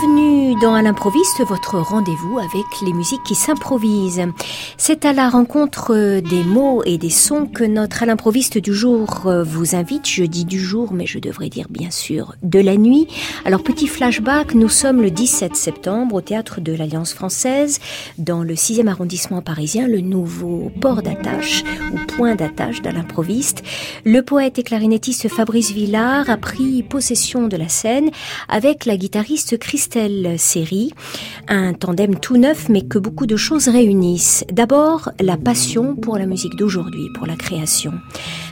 Bienvenue dans À l'improviste, votre rendez-vous avec les musiques qui s'improvisent. C'est à la rencontre des mots et des sons que notre À l'improviste du jour vous invite. Je dis du jour, mais je devrais dire bien sûr de la nuit. Alors petit flashback, nous sommes le 17 septembre au théâtre de l'Alliance française, dans le 6e arrondissement parisien, le nouveau port d'attache ou point d'attache d'À l'improviste. Le poète et clarinettiste Fabrice Villard a pris possession de la scène avec la guitariste Christelle Série, un tandem tout neuf mais que beaucoup de choses réunissent. D'abord, la passion pour la musique d'aujourd'hui, pour la création.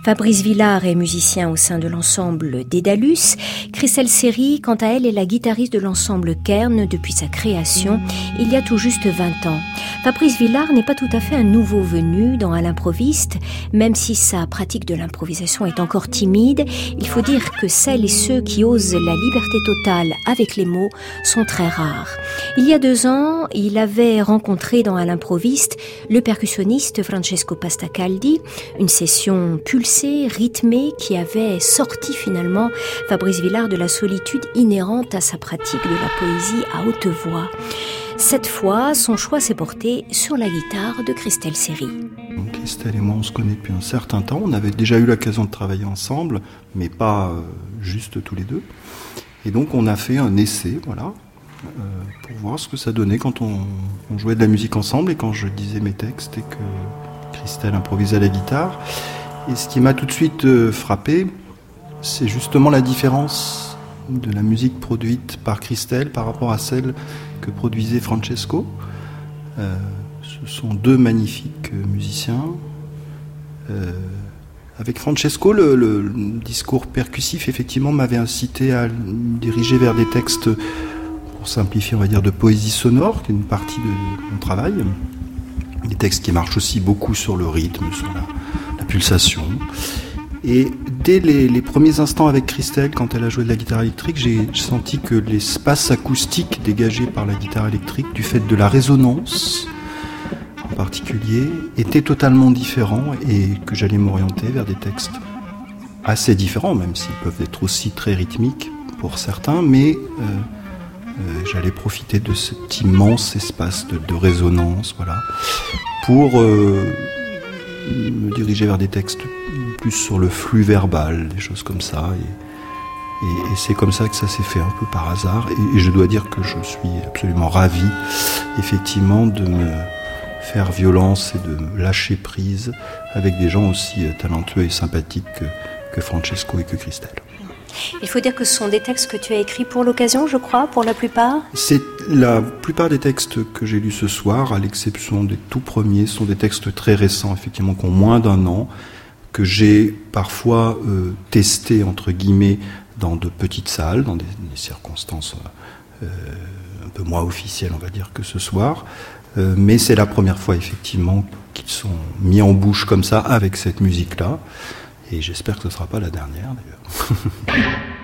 Fabrice Villard est musicien au sein de l'ensemble Dédalus. Christelle Série, quant à elle, est la guitariste de l'ensemble Kern depuis sa création il y a tout juste 20 ans. Fabrice Villard n'est pas tout à fait un nouveau venu dans À l'improviste, même si sa pratique de l'improvisation est encore timide, il faut dire que celles et ceux qui osent la liberté totale avec les mots sont très rares. Il y a deux ans, il avait rencontré dans À l'improviste le percussionniste Francesco Pastacaldi, une session pulsée, rythmée, qui avait sorti finalement Fabrice Villard de la solitude inhérente à sa pratique de la poésie à haute voix. Cette fois, son choix s'est porté sur la guitare de Christelle Série. Christelle et moi, on se connaît depuis un certain temps. On avait déjà eu l'occasion de travailler ensemble, mais pas euh, juste tous les deux. Et donc, on a fait un essai, voilà, euh, pour voir ce que ça donnait quand on, jouait de la musique ensemble et quand je disais mes textes et que Christelle improvisait la guitare. Et ce qui m'a tout de suite euh, frappé, c'est justement la différence de la musique produite par Christelle par rapport à celle que produisait Francesco. Euh, ce sont deux magnifiques musiciens. Avec Francesco, le, discours percussif, effectivement, m'avait incité à me diriger vers des textes, pour simplifier, on va dire, de poésie sonore, qui est une partie de mon travail. Des textes qui marchent aussi beaucoup sur le rythme, sur la, pulsation. Et dès les, premiers instants avec Christelle, quand elle a joué de la guitare électrique, j'ai senti que l'espace acoustique dégagé par la guitare électrique, du fait de la résonance particulier, était totalement différent et que j'allais m'orienter vers des textes assez différents, même s'ils peuvent être aussi très rythmiques pour certains, mais euh, euh, j'allais profiter de cet immense espace de, résonance, voilà, pour euh, me diriger vers des textes plus sur le flux verbal, des choses comme ça. Et c'est comme ça que ça s'est fait un peu par hasard. Et, et, je dois dire que je suis absolument ravi, effectivement, de me faire violence et de lâcher prise avec des gens aussi talentueux et sympathiques que, que Francesco et que Christelle. Il faut dire que ce sont des textes que tu as écrits pour l'occasion, je crois, pour la plupart C'est la plupart des textes que j'ai lus ce soir, à l'exception des tout premiers, sont des textes très récents, effectivement, qui ont moins d'un an, que j'ai parfois euh, testé, entre guillemets, dans de petites salles, dans des, des circonstances euh, un peu moins officielles, on va dire, que ce soir. Euh, mais c'est la première fois, effectivement, qu'ils sont mis en bouche comme ça, avec cette musique-là. Et j'espère que ce ne sera pas la dernière, d'ailleurs.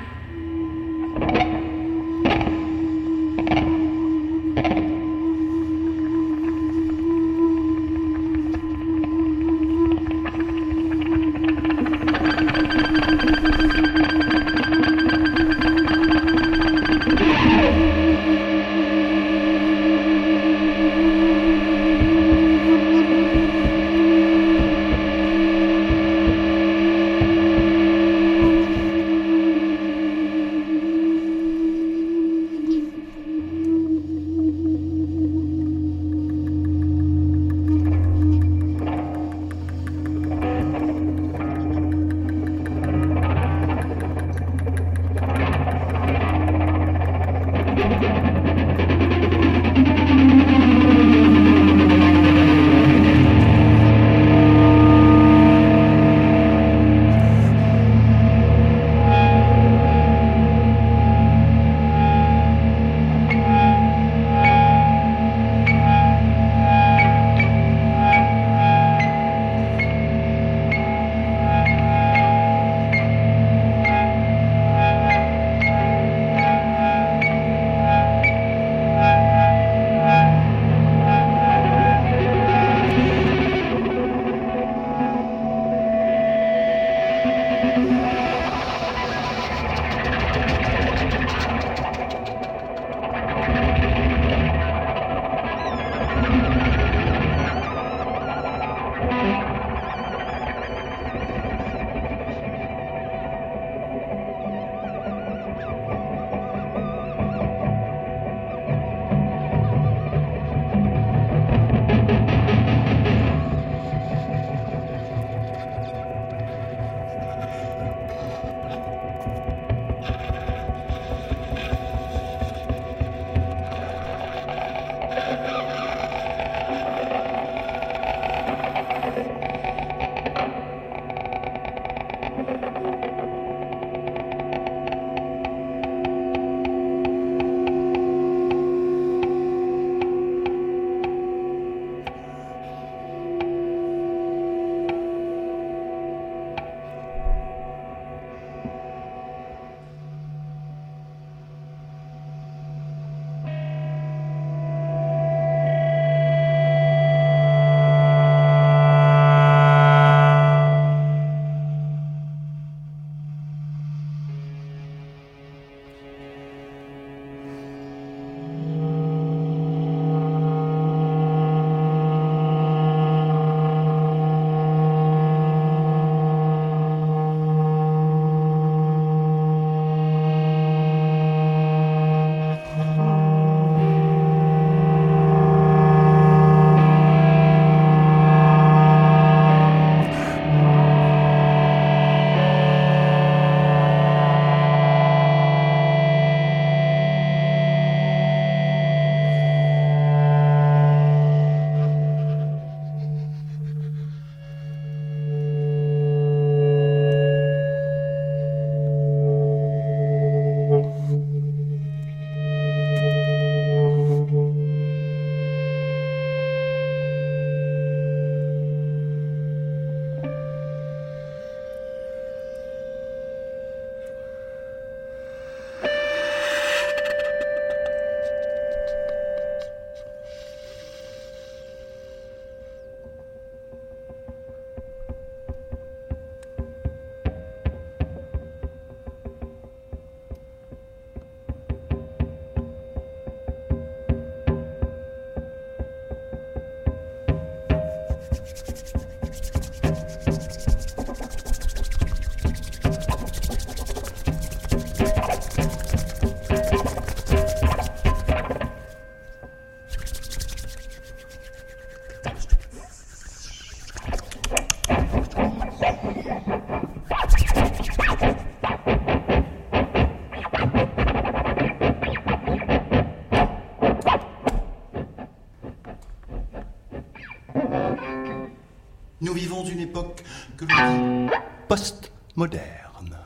nous vivons une époque que l'on dit post-moderne.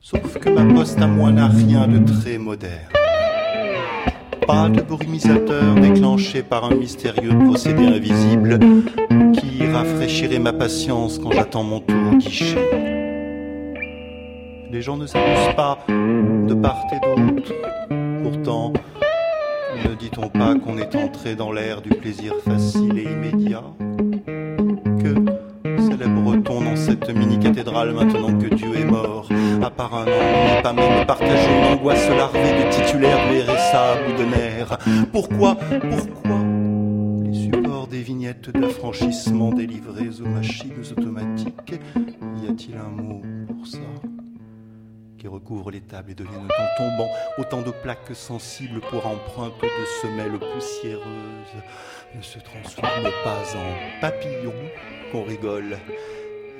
Sauf que ma poste à moi n'a rien de très moderne. Pas de brumisateur déclenché par un mystérieux procédé invisible qui rafraîchirait ma patience quand j'attends mon tour au guichet. Les gens ne s'amusent pas de part et d'autre. Pourtant, ne dit-on pas qu'on est entré dans l'ère du plaisir facile et immédiat? Dieu est mort. À part un an, pas même partager une angoisse larvée de titulaires de RSA à bout de nerfs. Pourquoi Pourquoi les supports des vignettes d'affranchissement délivrées aux machines automatiques? Y a-t-il un mot pour ça? Qui recouvrent les tables et deviennent en tombant. Autant de plaques sensibles pour empreintes de semelles poussiéreuses. Ne se transforment pas en papillons qu'on rigole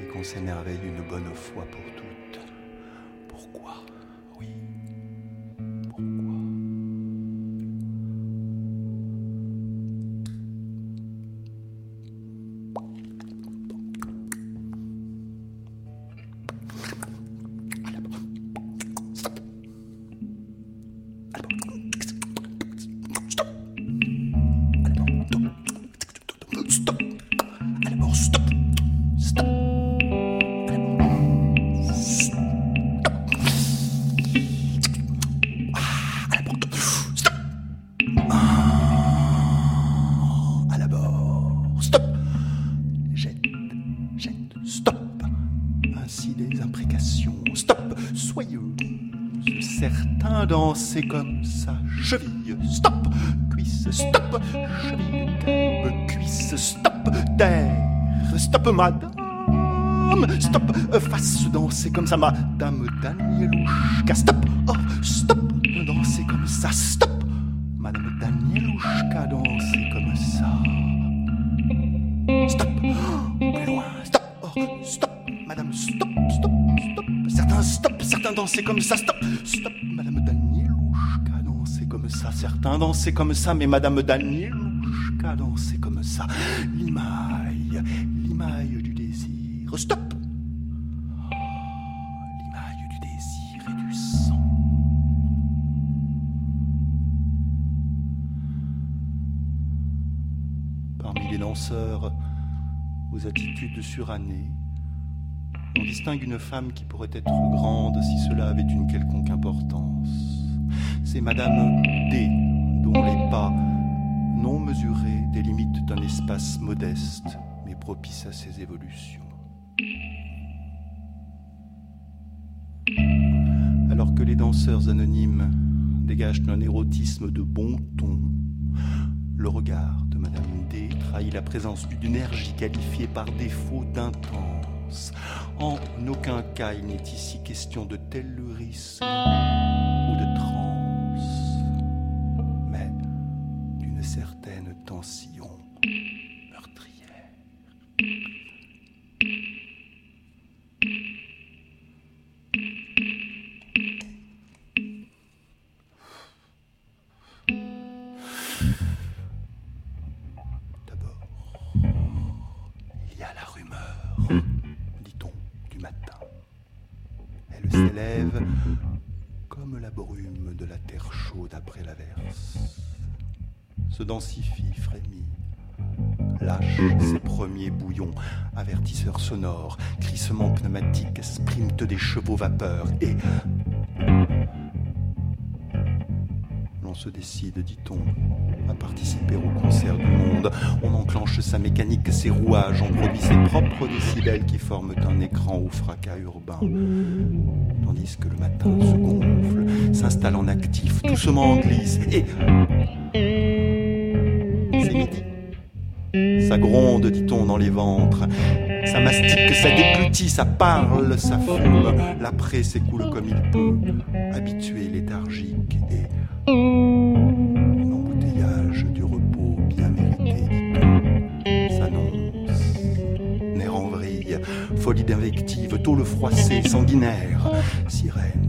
et qu'on s'émerveille une bonne fois pour toutes. Danser comme ça, madame Danielouchka, stop, oh, stop, danser comme ça, stop, madame Danielouchka, danser comme ça. Stop, plus loin, stop, oh, stop, madame, stop, stop, stop, certains stop, certains danser comme ça, stop, stop, madame certains dansaient comme ça, mais Madame Danielouchka dansait comme ça. L'imaille, l'imaille du désir. Stop aux attitudes surannées, on distingue une femme qui pourrait être grande si cela avait une quelconque importance c'est Madame D, dont les pas non mesurés délimitent un espace modeste, mais propice à ses évolutions. Alors que les danseurs anonymes dégagent un érotisme de bon ton, le regard de Madame Trahit la présence d'une énergie qualifiée par défaut d'intense. En aucun cas il n'est ici question de tellurisme et l'on se décide, dit-on, à participer au concert du monde. On enclenche sa mécanique, ses rouages, on produit ses propres décibels qui forment un écran au fracas urbain. Tandis que le matin se gonfle, s'installe en actif, doucement glisse et Ça gronde, dit-on, dans les ventres. Ça mastique, ça déglutit, ça parle, ça fume. L'après s'écoule comme il peut, habitué, léthargique et l'embouteillage du repos bien mérité, s'annonce. Nerf en vrille, folie d'invective, taux le froissé, sanguinaire, sirène.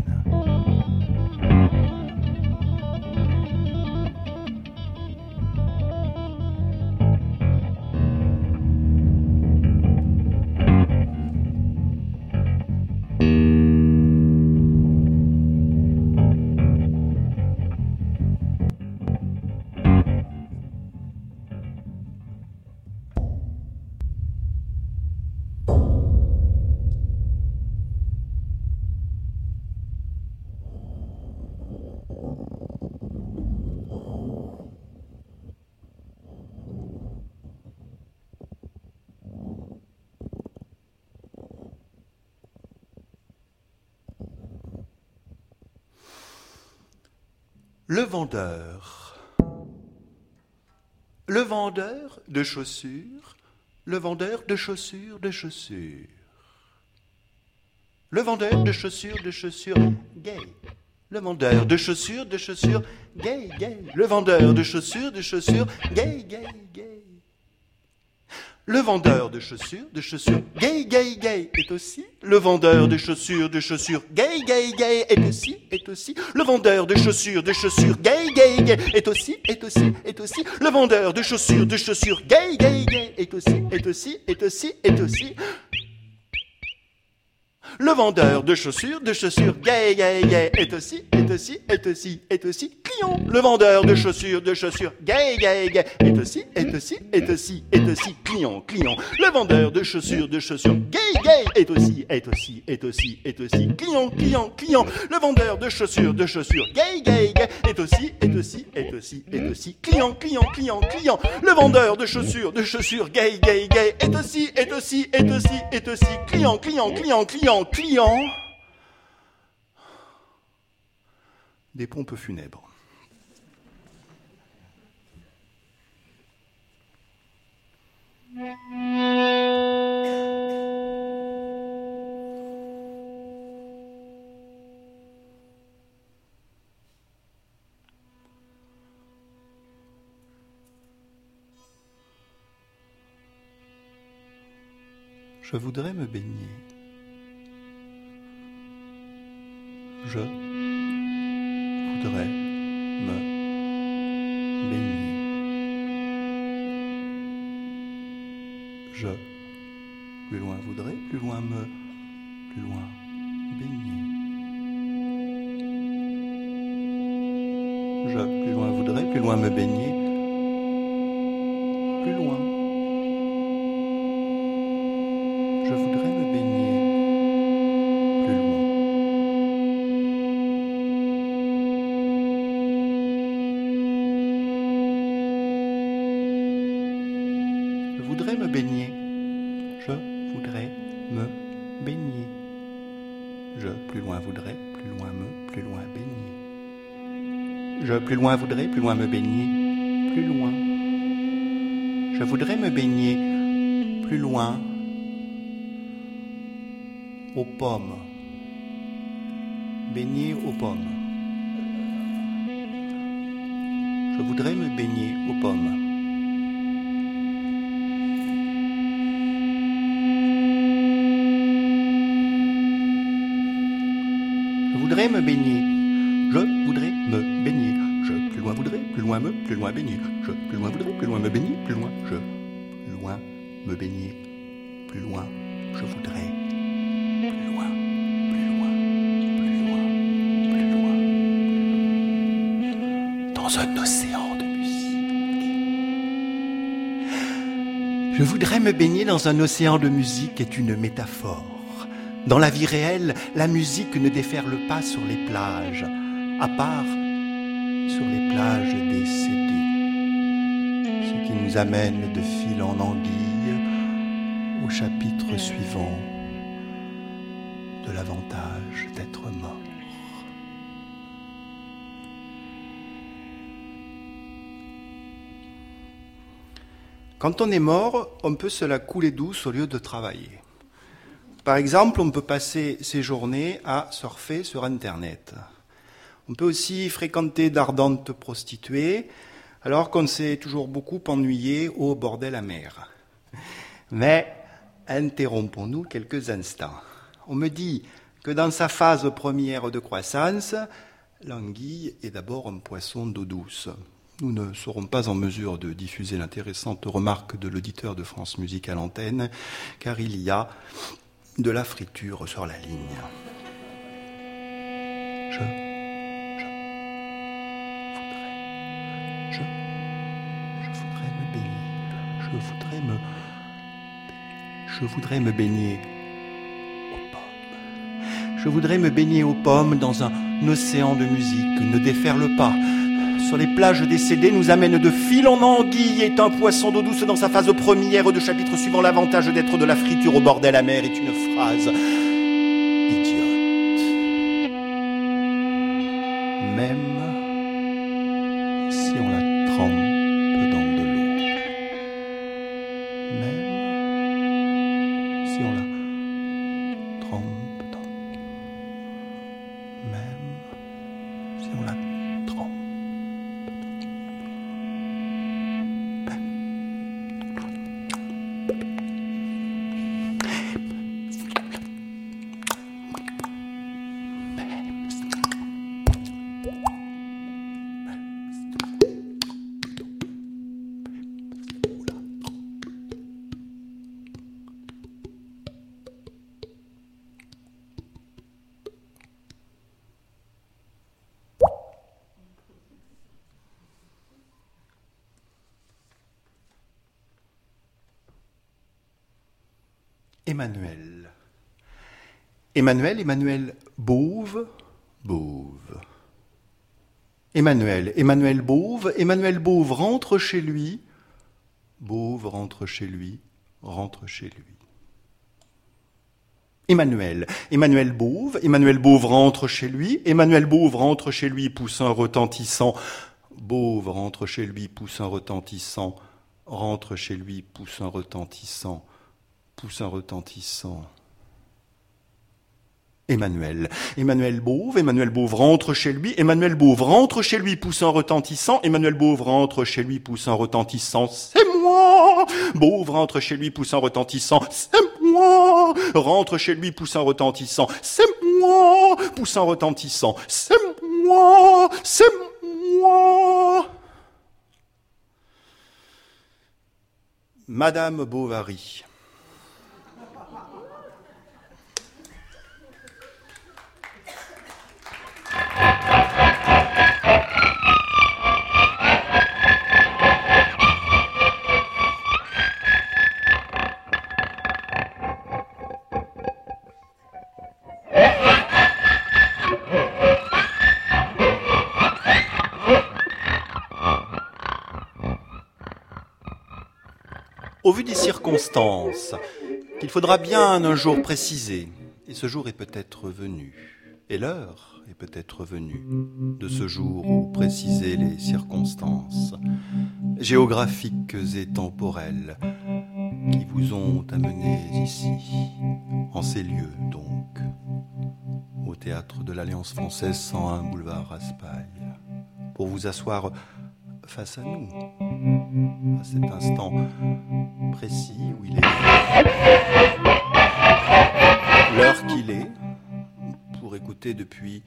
Vendeur. Le vendeur de chaussures. Le vendeur de chaussures, de chaussures. Le vendeur de chaussures, de chaussures gay. Le vendeur de chaussures, de chaussures gay, gay. Le vendeur de chaussures, de chaussures gay, gay, gay. Le vendeur de chaussures, de chaussures gay, gay, gay est aussi. Le vendeur de chaussures, de chaussures gay, gay, gay est aussi, est aussi. Le vendeur de chaussures, de chaussures gay, gay, gay est aussi, est aussi, est aussi. Le vendeur de chaussures, de chaussures gay, gay, gay est aussi, est aussi, est aussi, est aussi. Le vendeur de chaussures, de chaussures gay, gay, gay est aussi, est aussi, est aussi, est aussi client. Le vendeur de chaussures, de chaussures gay, gay, gay est aussi, est aussi, est aussi, est aussi client, client. Le vendeur de chaussures, de chaussures gay, gay est aussi, est aussi, est aussi, est aussi client, client, client. Le vendeur de chaussures, de chaussures gay, gay, gay est aussi, est aussi, est aussi, est aussi client, client, client, client. Le vendeur de chaussures, de chaussures gay, gay, gay est aussi, est aussi, est aussi, est aussi client, client, client, client client des pompes funèbres. Je voudrais me baigner. Je voudrais me baigner. Je, plus loin voudrais, plus loin me, plus loin baigner. Je, plus loin voudrais, plus loin me baigner. Plus loin. Plus loin me, plus loin baigner. Je plus loin voudrais, plus loin me baigner, plus loin. Je voudrais me baigner plus loin aux pommes. Baigner aux pommes. Je voudrais me baigner aux pommes. Voudrais me baigner. Je voudrais me baigner. Je plus loin voudrais, plus loin me, plus loin baigner. Je plus loin voudrais, plus loin me baigner, plus loin. Je plus loin me baigner. Plus loin, je voudrais. Plus loin, plus loin, plus loin, plus loin. Dans un océan de musique. Je voudrais me baigner dans un océan de musique est une métaphore. Dans la vie réelle, la musique ne déferle pas sur les plages, à part sur les plages décédées. Ce qui nous amène de fil en anguille au chapitre suivant de l'avantage d'être mort. Quand on est mort, on peut se la couler douce au lieu de travailler. Par exemple, on peut passer ses journées à surfer sur Internet. On peut aussi fréquenter d'ardentes prostituées, alors qu'on s'est toujours beaucoup ennuyé au bordel à mer. Mais interrompons-nous quelques instants. On me dit que dans sa phase première de croissance, l'anguille est d'abord un poisson d'eau douce. Nous ne serons pas en mesure de diffuser l'intéressante remarque de l'auditeur de France Musique à l'antenne, car il y a de la friture sur la ligne. Je, je voudrais, je, je voudrais me baigner, je voudrais me, je voudrais me baigner aux pommes. Je voudrais me baigner aux pommes dans un océan de musique. Ne déferle pas. Sur les plages décédées nous amène de fil en anguille est un poisson d'eau douce dans sa phase première de chapitre suivant l'avantage d'être de la friture au bordel amer est une phrase Emmanuel, Emmanuel Bauve, Bauve. Emmanuel, Emmanuel Bauve, Emmanuel Bauve rentre chez lui, Bauve rentre chez lui, rentre chez lui. Emmanuel, Emmanuel Bauve, Emmanuel Bauve rentre chez lui, Emmanuel Bauve rentre chez lui, poussin retentissant, Bauve rentre chez lui, poussin retentissant, rentre chez lui, poussin retentissant, poussin retentissant. Emmanuel. Emmanuel Beauve, Emmanuel Beauve rentre chez lui, Emmanuel Beauve rentre chez lui, poussin retentissant, Emmanuel Beauve rentre chez lui, poussin retentissant, c'est moi! Beauve rentre chez lui, poussin retentissant, c'est moi! Rentre chez lui, poussin retentissant, c'est moi! Poussin retentissant, c'est moi! C'est moi! Madame Bovary. Au vu des circonstances, qu'il faudra bien un jour préciser, et ce jour est peut-être venu, et l'heure est peut-être venu de ce jour où préciser les circonstances géographiques et temporelles qui vous ont amené ici, en ces lieux donc, au théâtre de l'Alliance française 101 boulevard Raspail, pour vous asseoir face à nous, à cet instant précis où il est l'heure qu'il est, pour écouter depuis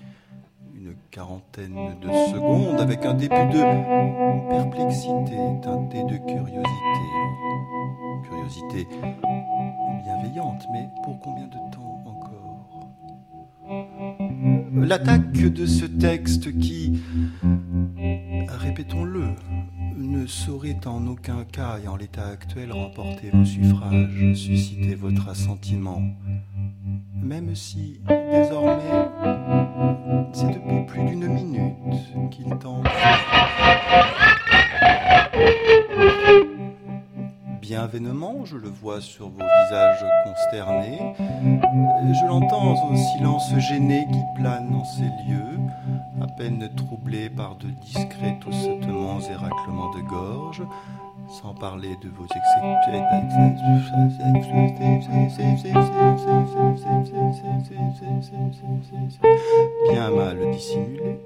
une quarantaine de secondes avec un début de perplexité teintée de curiosité. Curiosité bienveillante, mais pour combien de temps encore? L'attaque de ce texte qui, répétons-le, ne saurait en aucun cas et en l'état actuel remporter vos suffrages, susciter votre assentiment, même si désormais c'est depuis plus d'une minute qu'il tente. Bienvainement, je le vois sur vos visages consternés. Je l'entends au silence gêné qui plane en ces lieux, peine troublé par de discrets toussements et raclements de gorge sans parler de vos bien mal dissimulés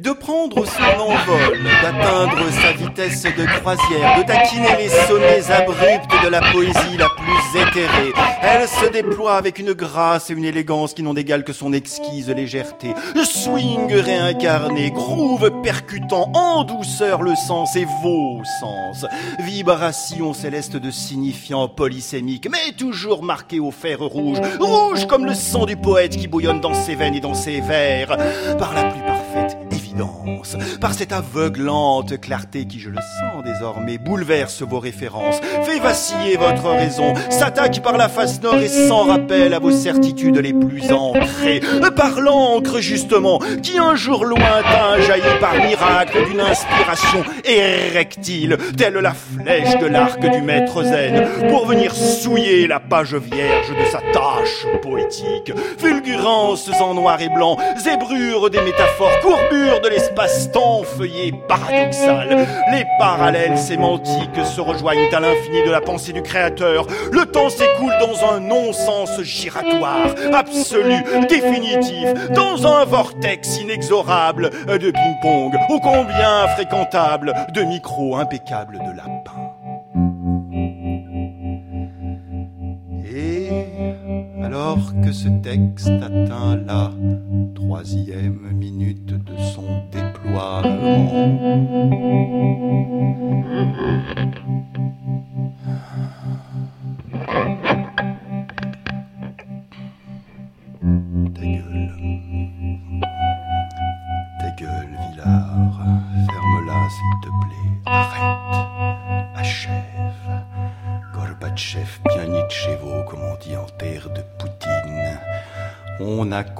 de prendre son envol, d'atteindre sa vitesse de croisière, de taquiner les sommets abrupts de la poésie la plus éthérée. Elle se déploie avec une grâce et une élégance qui n'ont d'égal que son exquise légèreté. Swing réincarné, groove percutant, en douceur le sens et vos sens. Vibration céleste de signifiant polysémique, mais toujours marqué au fer rouge, rouge comme le sang du poète qui bouillonne dans ses veines et dans ses vers, par la plus parfaite par cette aveuglante clarté qui, je le sens désormais, bouleverse vos références, fait vaciller votre raison, s'attaque par la face nord et sans rappel à vos certitudes les plus ancrées, par l'encre justement, qui un jour lointain jaillit par miracle d'une inspiration érectile, telle la flèche de l'arc du maître zen, pour venir souiller la page vierge de sa tâche poétique, fulgurances en noir et blanc, zébrures des métaphores, courbures l'espace-temps feuillé paradoxal. Les parallèles sémantiques se rejoignent à l'infini de la pensée du créateur. Le temps s'écoule dans un non-sens giratoire, absolu, définitif, dans un vortex inexorable de ping-pong, ô combien fréquentable, de micros impeccables de lapin. Et alors que ce texte atteint la troisième minute de son déploiement,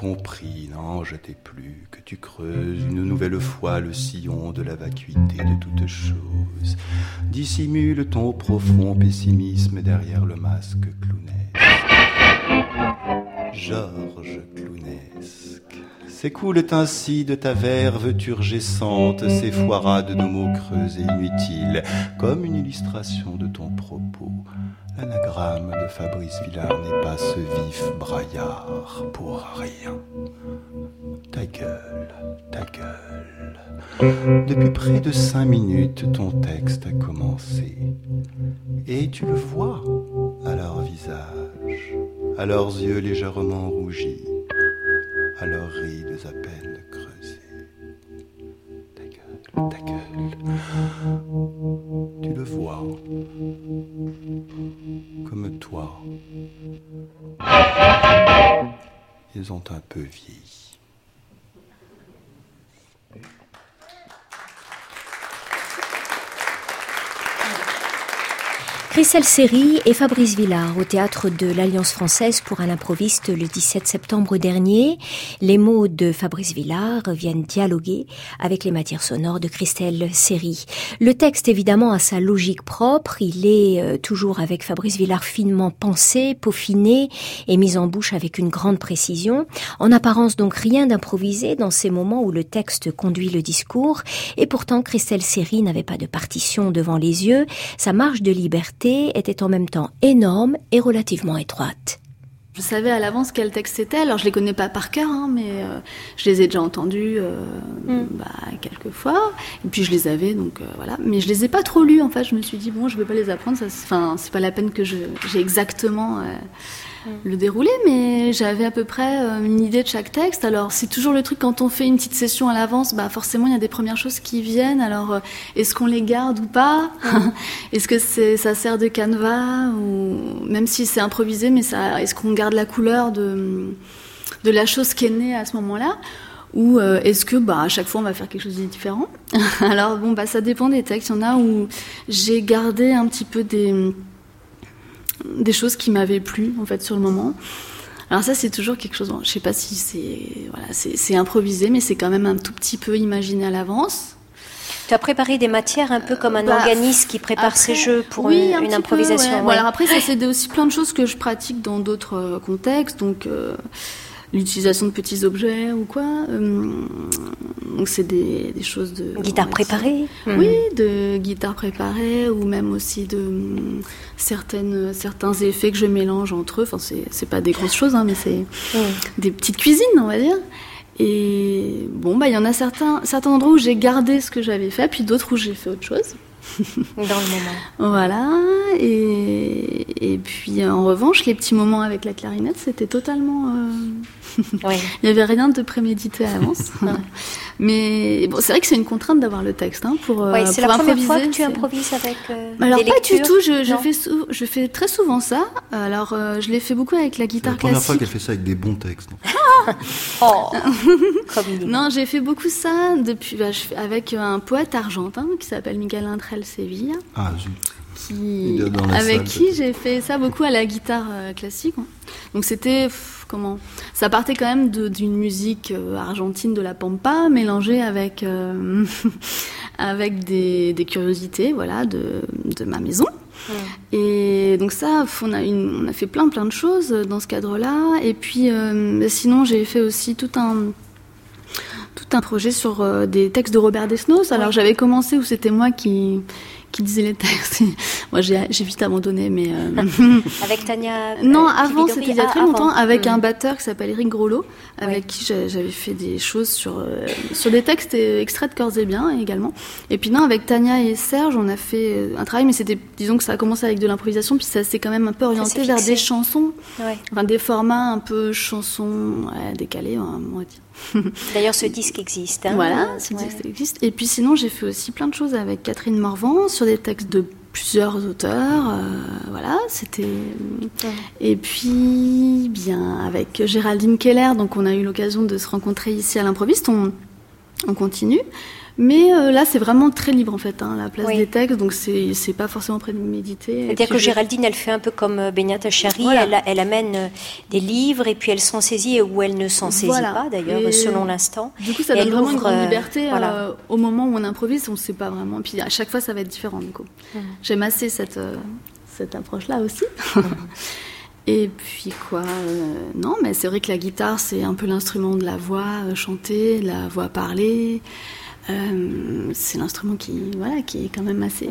Compris, n'en jetez plus, que tu creuses une nouvelle fois le sillon de la vacuité de toute chose. Dissimule ton profond pessimisme derrière le masque clownesque. Georges Clownesque. S'écoulent ainsi de ta verve turgescente ces foirades de mots creux et inutiles, comme une illustration de ton propos. L'anagramme de Fabrice Villard n'est pas ce vif braillard pour rien. Ta gueule, ta gueule. Depuis près de cinq minutes, ton texte a commencé. Et tu le vois à leur visage, à leurs yeux légèrement rougis, à leurs rides à peine. Ta gueule. Tu le vois, comme toi. Ils ont un peu vieilli. Christelle Séry et Fabrice Villard au théâtre de l'Alliance française pour un improviste le 17 septembre dernier. Les mots de Fabrice Villard viennent dialoguer avec les matières sonores de Christelle Séry. Le texte évidemment a sa logique propre, il est euh, toujours avec Fabrice Villard finement pensé, peaufiné et mis en bouche avec une grande précision. En apparence donc rien d'improvisé dans ces moments où le texte conduit le discours et pourtant Christelle Séry n'avait pas de partition devant les yeux, sa marge de liberté était en même temps énorme et relativement étroite. Je savais à l'avance quel texte c'était, alors je les connais pas par cœur, hein, mais euh, je les ai déjà entendus euh, Mm. bah, quelques fois, et puis je les avais, donc euh, voilà. Mais je les ai pas trop lus, en fait. Je me suis dit bon, je vais pas les apprendre, enfin, c'est pas la peine que je, j'ai exactement euh, le déroulé, mais j'avais à peu près euh, une idée de chaque texte. Alors c'est toujours le truc quand on fait une petite session à l'avance, bah forcément il y a des premières choses qui viennent. Alors euh, est-ce qu'on les garde ou pas? Est-ce que c'est ça sert de canevas ou même si c'est improvisé, mais ça, est-ce qu'on garde la couleur de de la chose qui est née à ce moment-là? Ou euh, est-ce que bah à chaque fois on va faire quelque chose de différent? Alors bon bah ça dépend des textes. Il y en a où j'ai gardé un petit peu des des choses qui m'avaient plu en fait sur le moment. Alors ça c'est toujours quelque chose. bon, je sais pas si c'est voilà c'est improvisé, mais c'est quand même un tout petit peu imaginé à l'avance. Tu as préparé des matières un peu comme un Bah, organiste qui prépare après, ses jeux pour oui, une, un une petit peu, improvisation. ouais. Bon, ouais. alors après, ça c'est aussi plein de choses que je pratique dans d'autres euh, contextes, donc euh, l'utilisation de petits objets ou quoi. euh, donc c'est des, des choses de Guitare préparée Oui, de guitare préparée ou même aussi de hum, certaines certains effets que je mélange entre eux. Enfin, c'est c'est pas des grosses choses, hein, mais c'est Mm. des petites cuisines, on va dire. Et bon, bah il y en a certains certains endroits où j'ai gardé ce que j'avais fait, puis d'autres où j'ai fait autre chose. Dans le moment. Voilà, et, et puis en revanche, les petits moments avec la clarinette, c'était totalement. euh, Oui. Il n'y avait rien de prémédité à l'avance. Mais bon, c'est vrai que c'est une contrainte d'avoir le texte hein, pour, euh, c'est pour la première fois improviser, que tu c'est- improvises avec euh, Alors des pas du tout, je, fais sou- je fais très souvent ça. Alors euh, je l'ai fait beaucoup avec la C'est guitare la première fois classique. qu'elle fait ça avec des bons textes. Oh. Non, j'ai fait beaucoup ça depuis bah, je fais avec un poète argentin qui s'appelle Miguel Andrel Sevilla. Ah zut. Qui, avec salle, qui j'ai fait ça beaucoup à la guitare euh, classique. hein. Donc c'était comment Ça partait quand même de- d'une musique euh, argentine de la pampa mélangée avec euh, avec des, des curiosités, voilà, de, de ma maison. Et donc ça, on a, une, on a fait plein plein de choses dans ce cadre-là. Et puis euh, sinon, j'ai fait aussi tout un tout un projet sur des textes de Robert Desnos. Alors j'avais commencé où c'était moi qui qui disait les textes. Moi, j'ai vite abandonné, mais. Euh, avec Tania. Non, avant, c'était il y a très ah, longtemps, avec un batteur qui s'appelle Eric Grolot, avec qui j'avais fait des choses sur euh, sur des textes extraits de Corps et Bien également. Et puis non, avec Tania et Serge, on a fait euh, un travail, mais c'était, disons que ça a commencé avec de l'improvisation, puis ça s'est quand même un peu orienté vers des chansons, enfin des formats un peu chansons décalés, on va dire. D'ailleurs, ce disque existe. Hein. voilà, ce disque existe. Et puis sinon, j'ai fait aussi plein de choses avec Catherine Morvan sur des textes de plusieurs auteurs. Euh, voilà, c'était. Et puis, bien, avec Géraldine Keller, donc on a eu l'occasion de se rencontrer ici à l'improviste. On, on continue. Mais euh, là, c'est vraiment très libre en fait, hein, la place des textes, donc c'est pas forcément prémédité. C'est-à-dire que Géraldine, elle fait un peu comme euh, Benyata Chari, elle, amène euh, des livres et puis elle s'en saisit ou elle ne s'en saisit pas d'ailleurs, selon l'instant. Du coup, ça donne vraiment une grande liberté au moment où on improvise, on ne sait pas vraiment. Puis à chaque fois, ça va être différent du coup. Mmh. J'aime assez cette, cette approche-là aussi. Et puis quoi Non, mais c'est vrai que la guitare, c'est un peu l'instrument de la voix chantée, de la voix parlée. Euh, c'est l'instrument qui, voilà, qui est quand même assez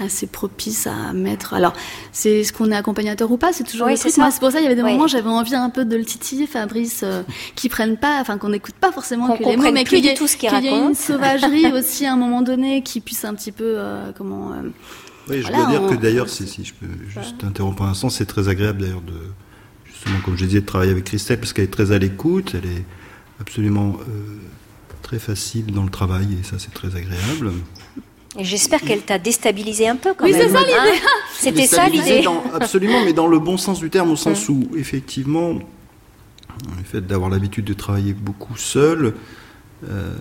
assez propice à mettre. Alors, c'est ce qu'on est accompagnateur ou pas, c'est toujours c'est pour ça, il y avait des moments, j'avais envie un peu de le titiller, Fabrice, euh, qui prennent pas, enfin, qu'on n'écoute pas forcément que les mots, mais qu'il y, ait, tout ce qu'il y ait une sauvagerie aussi à un moment donné qui puisse un petit peu, euh, comment. oui, je dois dire que d'ailleurs, si, je peux juste interrompre un instant, c'est très agréable d'ailleurs de, justement, comme je disais, de travailler avec Christelle, parce qu'elle est très à l'écoute, elle est absolument très facile dans le travail et ça c'est très agréable. Et j'espère qu'elle t'a déstabilisé un peu quand oui, même. c'est ça l'idée. Hein. C'était ça l'idée. Absolument, mais dans le bon sens du terme, au sens où effectivement, le fait d'avoir l'habitude de travailler beaucoup seul, euh,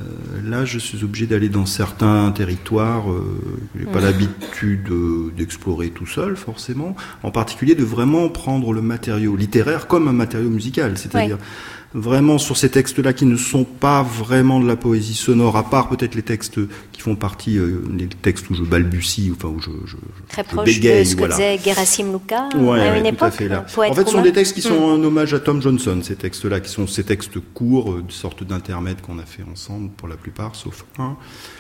là, je suis obligé d'aller dans certains territoires euh, que je n'ai pas l'habitude d'explorer tout seul, forcément. En particulier, de vraiment prendre le matériau littéraire comme un matériau musical. C'est-à-dire, vraiment sur ces textes-là qui ne sont pas vraiment de la poésie sonore, à part peut-être les textes qui font partie, euh, les textes où je balbutie, enfin où je, je, Très proche bégaye, de ce que disait Gerasim Luka à une époque. fait, là. En fait, ce sont des textes qui sont hmm. un hommage à Tom Johnson, ces textes-là, qui sont ces textes courts, euh, de sorte d'intermède qu'on a fait ensemble pour la plupart, sauf un.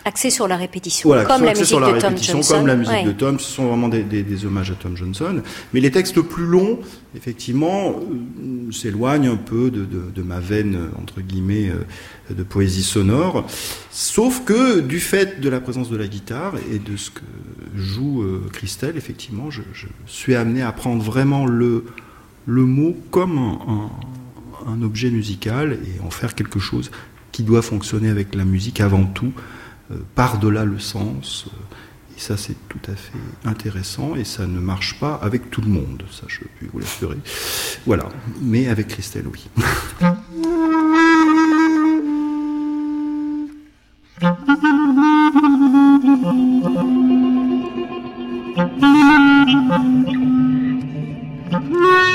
Axé sur la répétition, comme la musique de Tom Johnson. Comme la musique de Tom, ce sont vraiment des, des, des, hommages à Tom Johnson. Mais les textes plus longs, effectivement, euh, s'éloignent un peu de, de, de, ma veine, entre guillemets, euh, de poésie sonore. Sauf que, du fait de la présence de la guitare et de ce que joue euh, Christelle, effectivement, je, suis amené à prendre vraiment le, mot comme un, objet musical et en faire quelque chose qui doit fonctionner avec la musique avant tout, euh, par-delà le sens. Et ça, c'est tout à fait intéressant et ça ne marche pas avec tout le monde, ça je peux vous l'assurer. Voilà, mais avec Christelle, oui.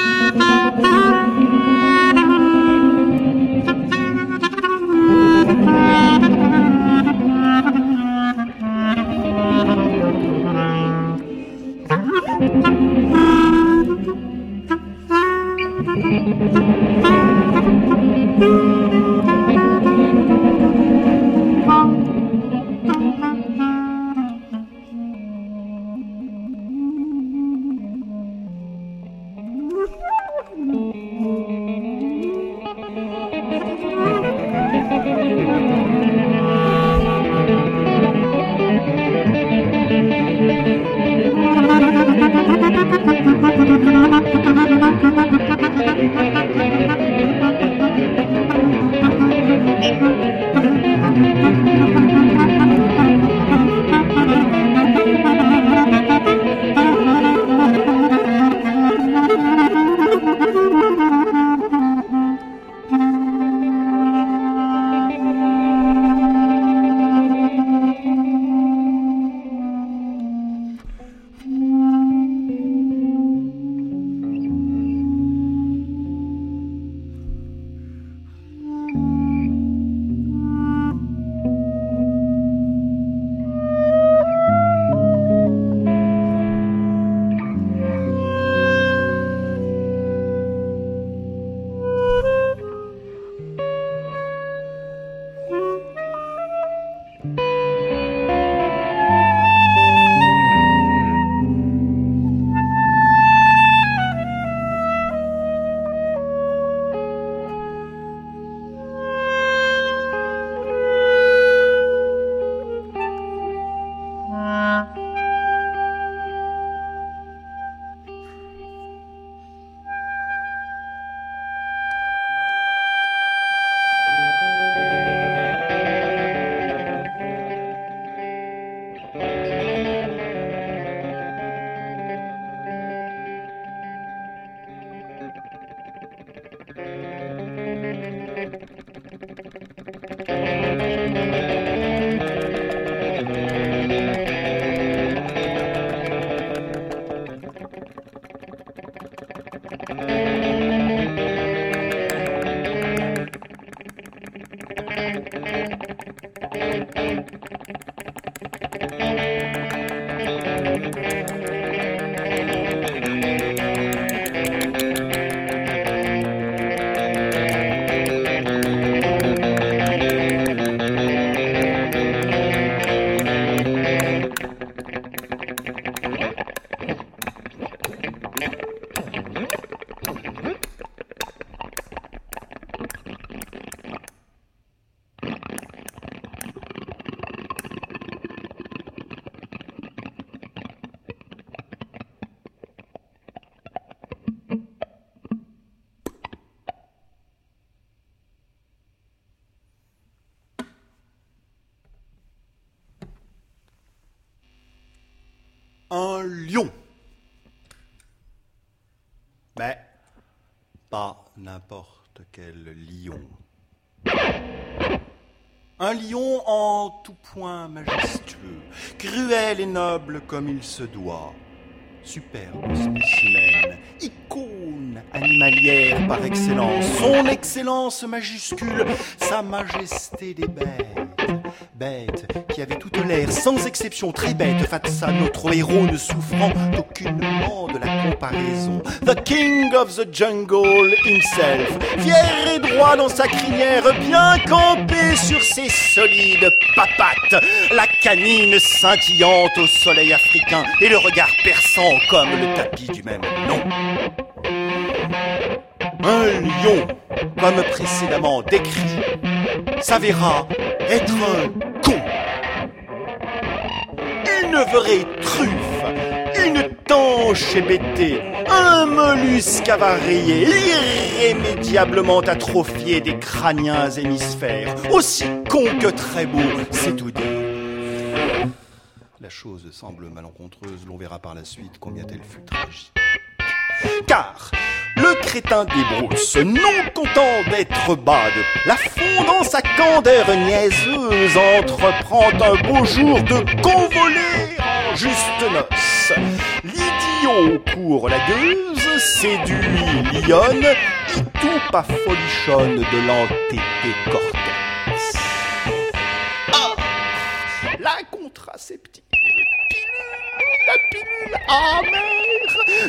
comme il se doit. Superbe spécimen, icône animalière par excellence, son excellence majuscule, sa majesté des bêtes bête, qui avait toute l'air, sans exception, très bête, face notre héros ne souffrant aucunement de la comparaison. The King of the Jungle himself, fier et droit dans sa crinière, bien campé sur ses solides papates, la canine scintillante au soleil africain et le regard perçant comme le tapis du même nom. Un lion, comme précédemment décrit, s'avéra être un une vraie truffe, une tanche hébétée, un mollusque avarié, irrémédiablement atrophié des crâniens hémisphères, aussi con que très beau, c'est tout dire. La chose semble malencontreuse, l'on verra par la suite combien elle fut tragique. Car le crétin des brousses, non content d'être bas de plafond, dans sa candeur niaiseuse, entreprend un beau jour de convoler en juste noces. L'idiot court la gueuse, séduit lionne, et tout pas folichonne de l'entêté cortex. Ah La contraceptive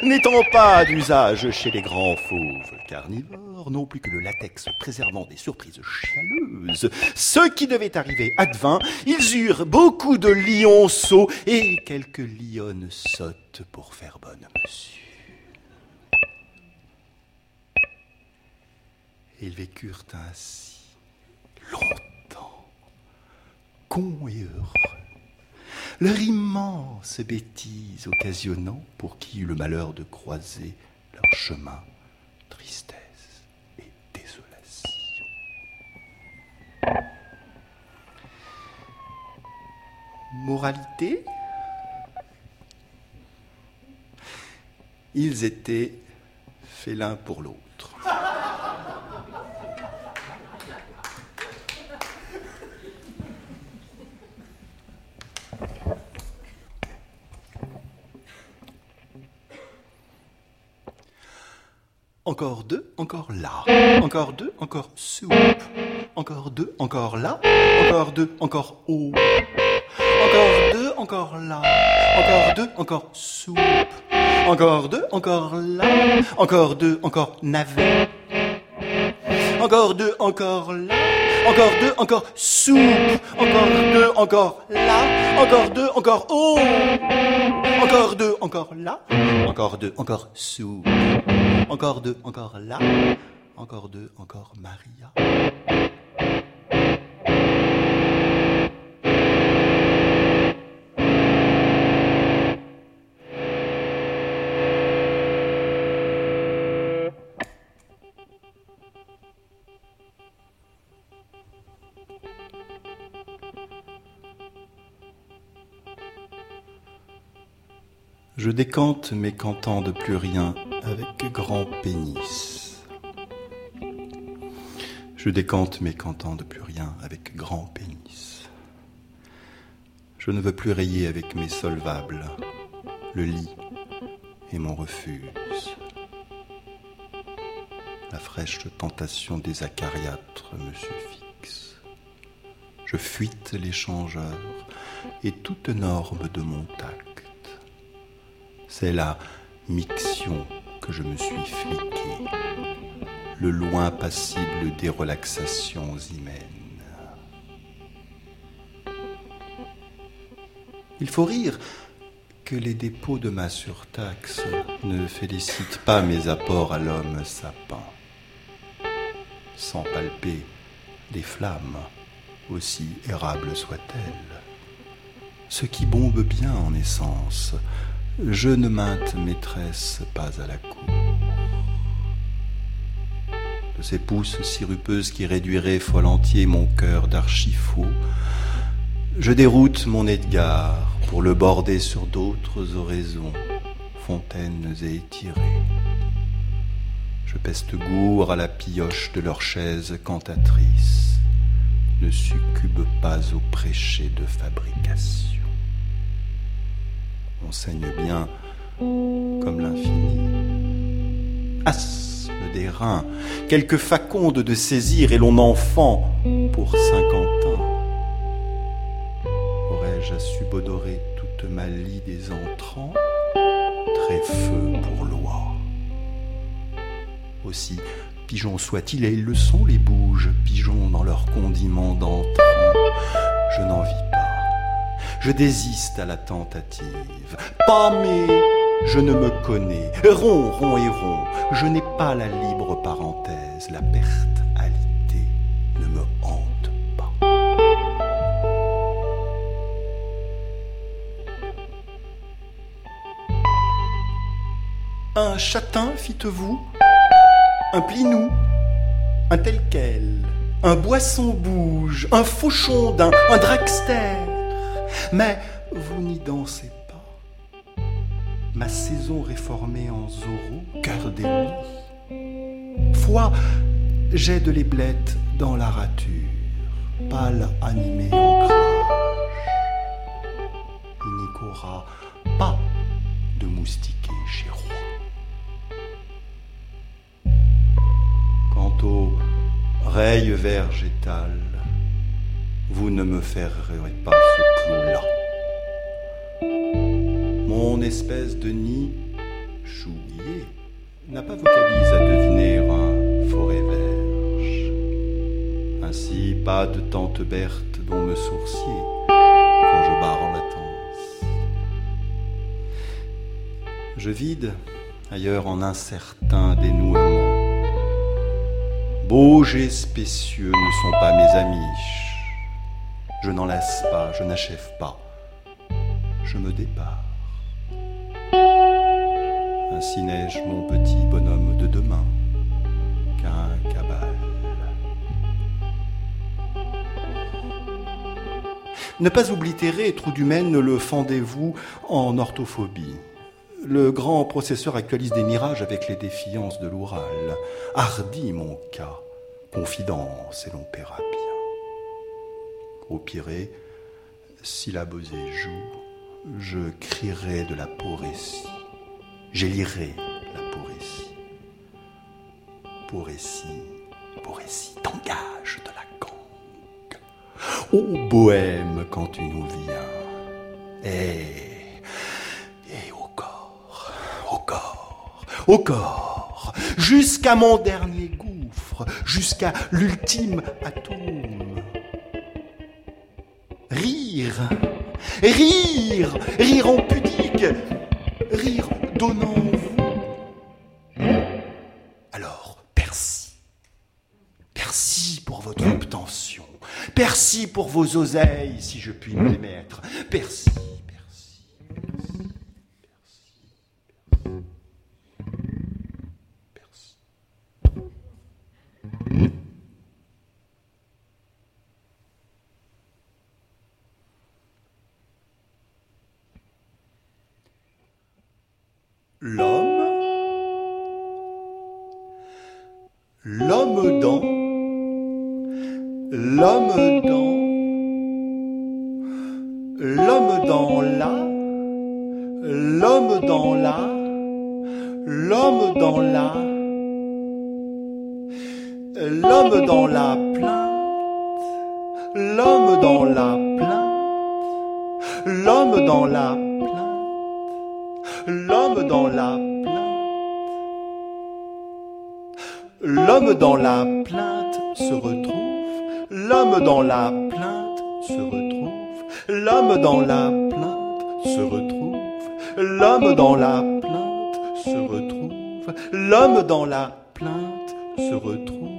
n'étant pas d'usage chez les grands fauves carnivores, non plus que le latex préservant des surprises chialeuses. Ce qui devait arriver advint, ils eurent beaucoup de lionceaux et quelques lionnes sottes pour faire bonne monsieur. Ils vécurent ainsi longtemps, cons et heureux leur immense bêtise occasionnant pour qui eut le malheur de croiser leur chemin tristesse et désolation. Moralité? Ils étaient faits l'un pour l'autre. Encore deux, encore là. Encore deux, encore soupe. Encore deux, encore là. Encore deux, encore haut. Encore deux, encore là. Encore deux, encore soupe. Encore deux, encore là. Encore deux, encore navet. Encore deux, encore là. encore deux, encore soupe, encore deux, encore là, encore deux, encore oh, encore deux, encore là, encore deux, encore soupe, encore deux, encore là, encore deux, encore Maria. Je décante cantants de plus rien avec grand pénis. Je décante mes cantants de plus rien avec grand pénis. Je ne veux plus rayer avec mes solvables, le lit et mon refuse. La fraîche tentation des acariâtres me suffixe. Je fuite l'échangeur et toute norme de mon tac. C'est la miction que je me suis fliqué, le loin passible des relaxations humaines. Il faut rire que les dépôts de ma surtaxe ne félicitent pas mes apports à l'homme sapin, sans palper les flammes, aussi érables soient-elles. Ce qui bombe bien en essence, je ne mainte maîtresse pas à la cour. De ces pousses sirupeuses qui réduiraient fol entier mon cœur d'archifaux, je déroute mon Edgar pour le border sur d'autres oraisons, fontaines et étirées. Je peste gour à la pioche de leur chaise cantatrice, ne succube pas au prêcher de fabrication enseigne bien comme l'infini. Asthme des reins, quelques facondes de saisir et l'on enfant pour Saint-Quentin. Aurais-je à subodorer toute ma lie des entrants? Très feu pour loi. Aussi, pigeons soient-ils, et ils le sont les bouges, pigeons dans leurs condiments d'entrant. Je n'en vis pas je désiste à la tentative. Pas mais je ne me connais. Rond, rond et rond, je n'ai pas la libre parenthèse. La perte alité ne me hante pas. Un châtain, fites-vous, un plinou, un tel quel, un boisson bouge, un fauchon d'un, un dragster mais vous n'y dansez pas. Ma saison réformée en Zorro, cœur des Foi, j'ai de l'éblettes dans la rature, pâle animé en crage. Il n'y courra pas de moustiquet chez roi. Quant au rail végétal, vous ne me ferez pas ce clou-là. Mon espèce de nid chouillé n'a pas vocalise à deviner un forêt verge. Ainsi, pas de tante Berthe dont me sourcier quand je barre en latence. Je vide ailleurs en incertain dénouement. Beaux et spécieux ne sont pas mes amis je n'en laisse pas, je n'achève pas. Je me dépare. Ainsi neige mon petit bonhomme de demain qu'un cabal. Ne pas oblitérer, trou d'humaine, le fendez-vous en orthophobie. Le grand processeur actualise des mirages avec les défiances de l'oural. Hardi mon cas, confidence et l'on paiera bien au piré, syllabosé joue, je crierai de la porésie, j'élirai la porésie. Porésie, porésie, t'engage de la gangue. Ô bohème, quand tu nous viens, et, et au corps, au corps, au corps, jusqu'à mon dernier gouffre, jusqu'à l'ultime atome rire, rire, rire en pudique, rire donnant vous. Alors, merci. Merci pour votre obtention. Merci pour vos oseilles, si je puis me les mettre. Merci, L'homme, l'homme dans, l'homme dans, l'homme dans la, l'homme dans la, l'homme dans la, l'homme dans la plainte, l'homme dans la plainte, l'homme dans la dans la plainte. L'homme dans la plainte se retrouve, l'homme dans la plainte se retrouve, l'homme dans la plainte se retrouve, l'homme dans la plainte se retrouve, l'homme dans la plainte se retrouve.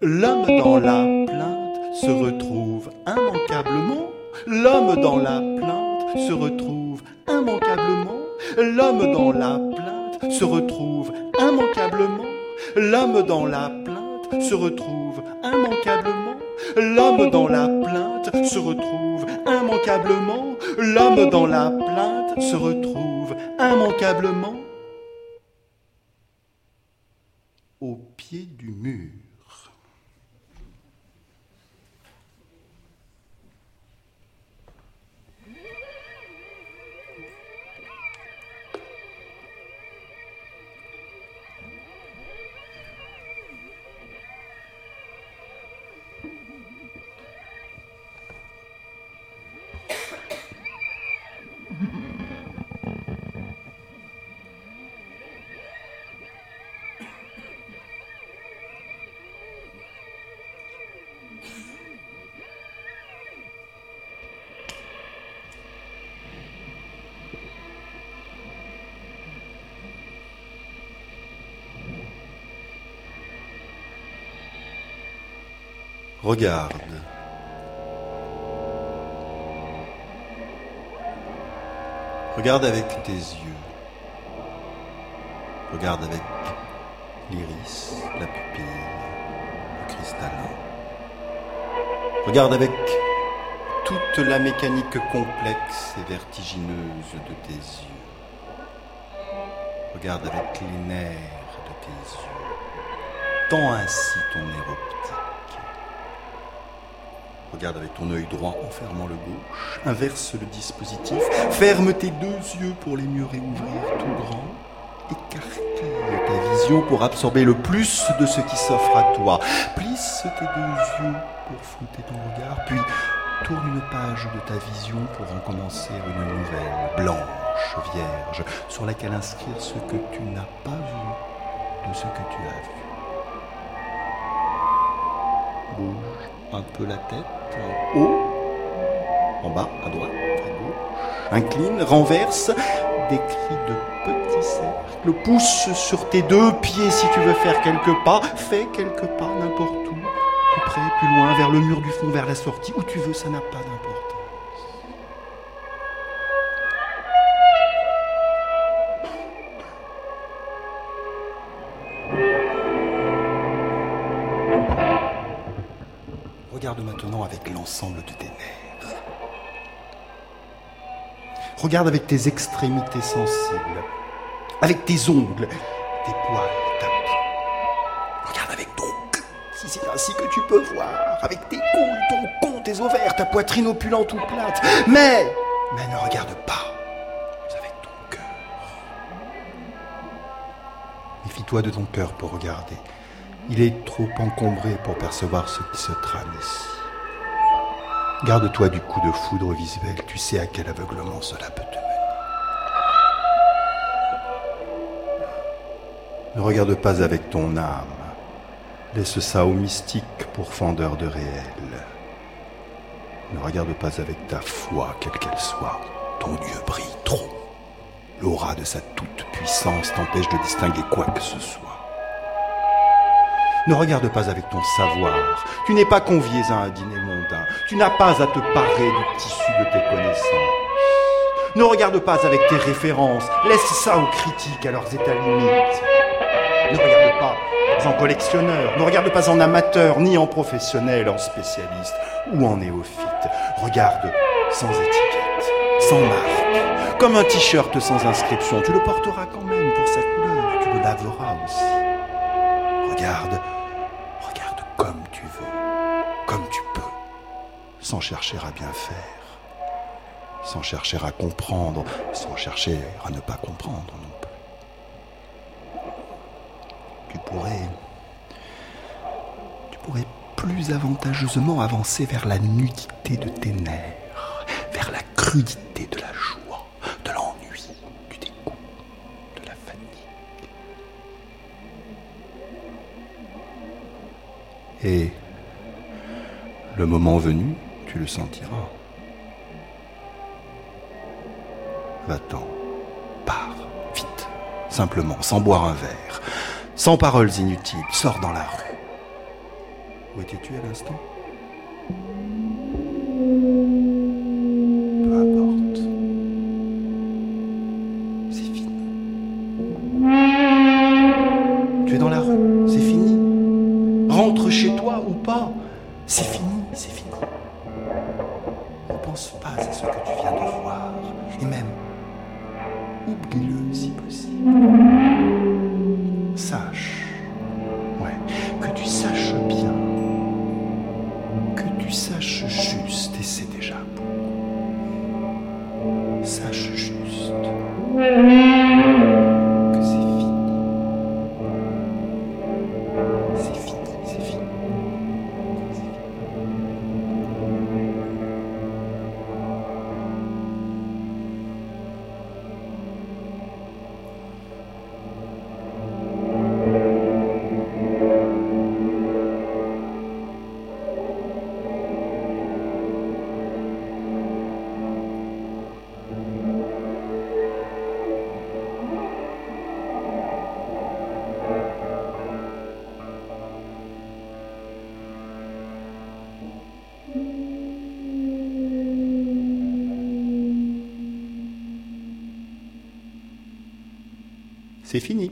L'homme dans la plainte se retrouve immanquablement, l'homme dans la plainte se retrouve immanquablement, l'homme dans la plainte se retrouve immanquablement, l'homme dans la plainte se retrouve immanquablement, l'homme dans la plainte se retrouve immanquablement, l'homme dans la plainte se retrouve immanquablement. Au pied du mur. Regarde. Regarde avec tes yeux. Regarde avec l'iris, la pupille, le cristallin. Regarde avec toute la mécanique complexe et vertigineuse de tes yeux. Regarde avec les nerfs de tes yeux. Tends ainsi ton nez Regarde avec ton œil droit en fermant le gauche. Inverse le dispositif. Ferme tes deux yeux pour les mieux réouvrir tout grand. Écarquille ta vision pour absorber le plus de ce qui s'offre à toi. Plisse tes deux yeux pour flouter ton regard. Puis tourne une page de ta vision pour en commencer une nouvelle, blanche, vierge, sur laquelle inscrire ce que tu n'as pas vu de ce que tu as vu. Un peu la tête haut, en bas, à droite, à gauche. Incline, renverse, des cris de petits cercles. Pousse sur tes deux pieds si tu veux faire quelques pas. Fais quelques pas n'importe où. Plus près, plus loin, vers le mur du fond, vers la sortie. Où tu veux, ça n'a pas d'importance. De tes. Regarde avec tes extrémités sensibles, avec tes ongles, tes poils, ta peau. Regarde avec ton cul, si c'est ainsi que tu peux voir, avec tes couilles, ton pont, tes ovaires, ta poitrine opulente ou plate. Mais, mais ne regarde pas avec ton cœur. Méfie-toi de ton cœur pour regarder. Il est trop encombré pour percevoir ce qui se trame ici. Garde-toi du coup de foudre visuel, tu sais à quel aveuglement cela peut te mener. Ne regarde pas avec ton âme, laisse ça au mystique pour fendeur de réel. Ne regarde pas avec ta foi, quelle qu'elle soit. Ton Dieu brille trop. L'aura de sa toute-puissance t'empêche de distinguer quoi que ce soit. Ne regarde pas avec ton savoir. Tu n'es pas convié à un dîner mondain. Tu n'as pas à te parer du tissu de tes connaissances. Ne regarde pas avec tes références. Laisse ça aux critiques à leurs états limites. Ne regarde pas en collectionneur. Ne regarde pas en amateur, ni en professionnel, en spécialiste ou en néophyte. Regarde sans étiquette, sans marque. Comme un t-shirt sans inscription. Tu le porteras quand même sans chercher à bien faire, sans chercher à comprendre, sans chercher à ne pas comprendre non plus. Tu pourrais, tu pourrais plus avantageusement avancer vers la nudité de tes nerfs, vers la crudité de la joie, de l'ennui, du dégoût, de la fatigue. Et le moment venu, tu le sentiras. Va-t'en, pars, vite, simplement, sans boire un verre, sans paroles inutiles, sors dans la rue. Où étais-tu à l'instant? C'est fini.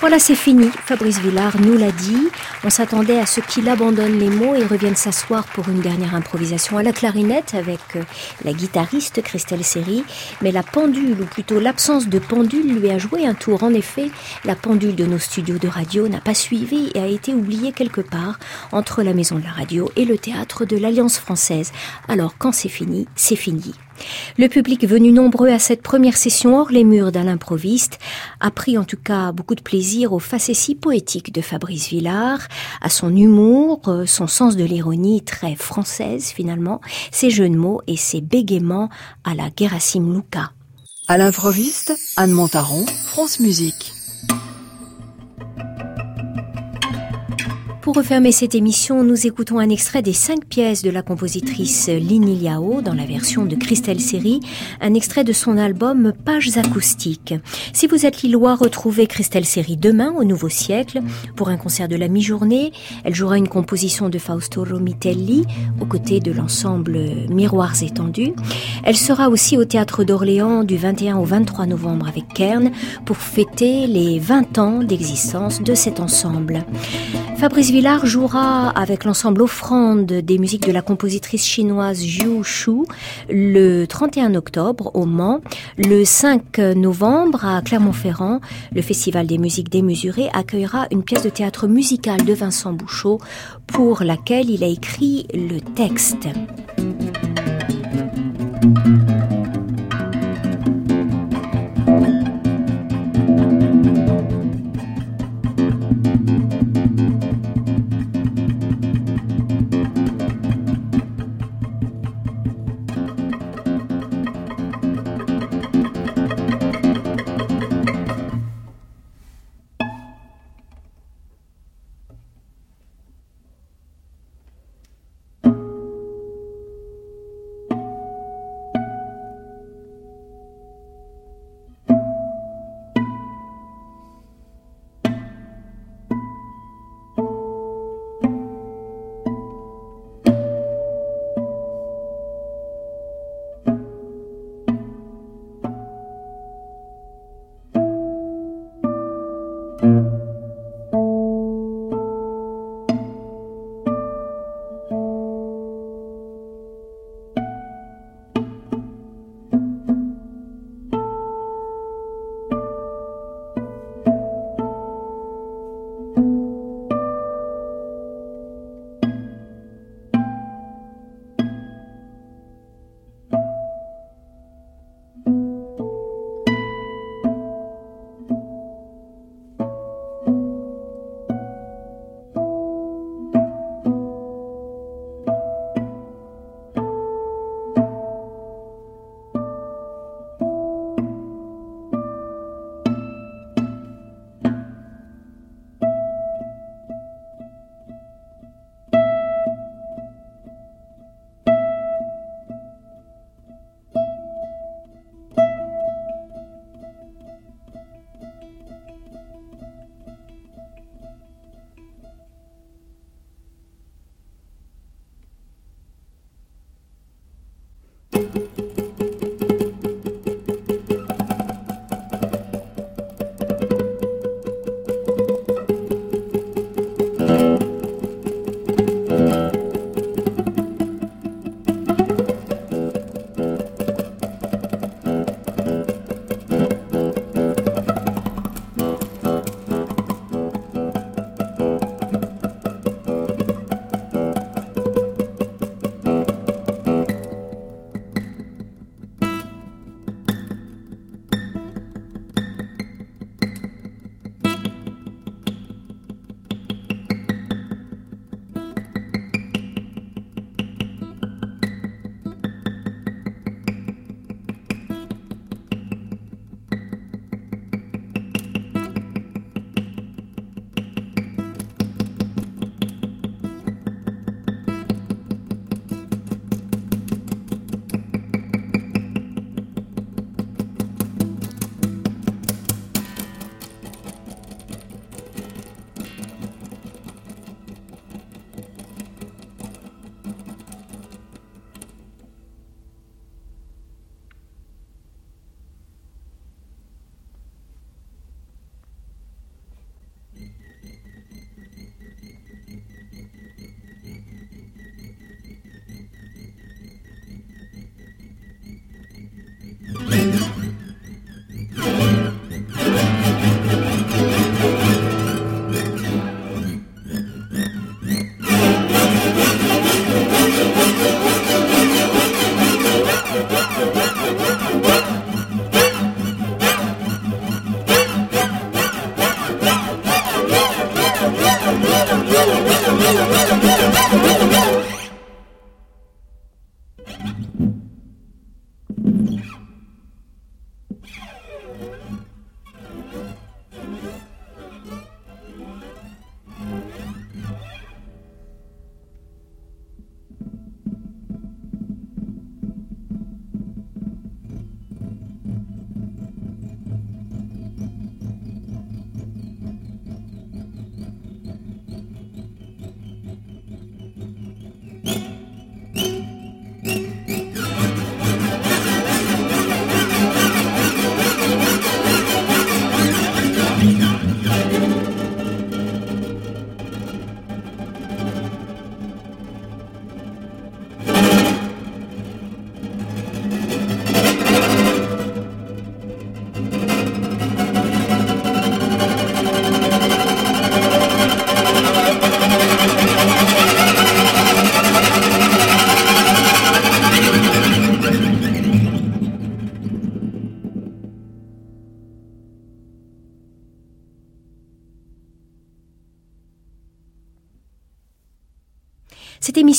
Voilà, c'est fini. Fabrice Villard nous l'a dit. On s'attendait à ce qu'il abandonne les mots et revienne s'asseoir pour une dernière improvisation à la clarinette avec euh, la guitariste Christelle Seri. Mais la pendule, ou plutôt l'absence de pendule, lui a joué un tour. En effet, la pendule de nos studios de radio n'a pas suivi et a été oubliée quelque part entre la maison de la radio et le théâtre de l'Alliance française. Alors, quand c'est fini, c'est fini. Le public venu nombreux à cette première session hors les murs d'un improviste a pris en tout cas beaucoup de plaisir aux facéties poétiques de Fabrice Villard, à son humour, euh, son sens de l'ironie très française finalement, ses jeux de mots et ses bégaiements à la Gerasim Luca. À l'improviste, Anne Montaron, France Musique. Pour refermer cette émission, nous écoutons un extrait des cinq pièces de la compositrice Lini Liao dans la version de Christelle Seri, un extrait de son album Pages acoustiques. Si vous êtes lillois, retrouvez Christelle Seri demain au Nouveau Siècle pour un concert de la mi-journée. Elle jouera une composition de Fausto Romitelli aux côtés de l'ensemble Miroirs étendus. Elle sera aussi au Théâtre d'Orléans du 21 au 23 novembre avec Kern pour fêter les 20 ans d'existence de cet ensemble. Villard jouera avec l'ensemble Offrande des musiques de la compositrice chinoise Zhu Shu le 31 octobre au Mans. Le 5 novembre à Clermont-Ferrand, le Festival des musiques démesurées accueillera une pièce de théâtre musical de Vincent Bouchot pour laquelle il a écrit le texte.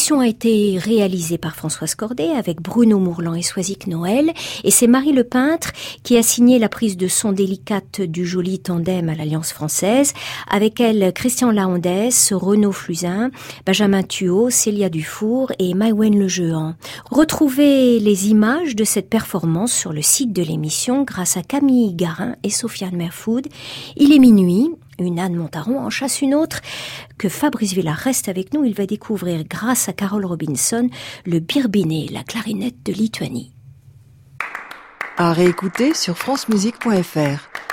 A été réalisée par Françoise Cordet avec Bruno Mourlan et Soisic Noël. Et c'est Marie Le Peintre qui a signé la prise de son délicate du joli tandem à l'Alliance française. Avec elle Christian Laondès, Renaud Flusin, Benjamin Thuot, Célia Dufour et Maïwen Le Retrouvez les images de cette performance sur le site de l'émission grâce à Camille Garin et Sofiane Merfoud. Il est minuit une Anne Montaron en chasse une autre. Que Fabrice Villard reste avec nous, il va découvrir, grâce à Carole Robinson, le birbiné, la clarinette de Lituanie. À réécouter sur francemusique.fr.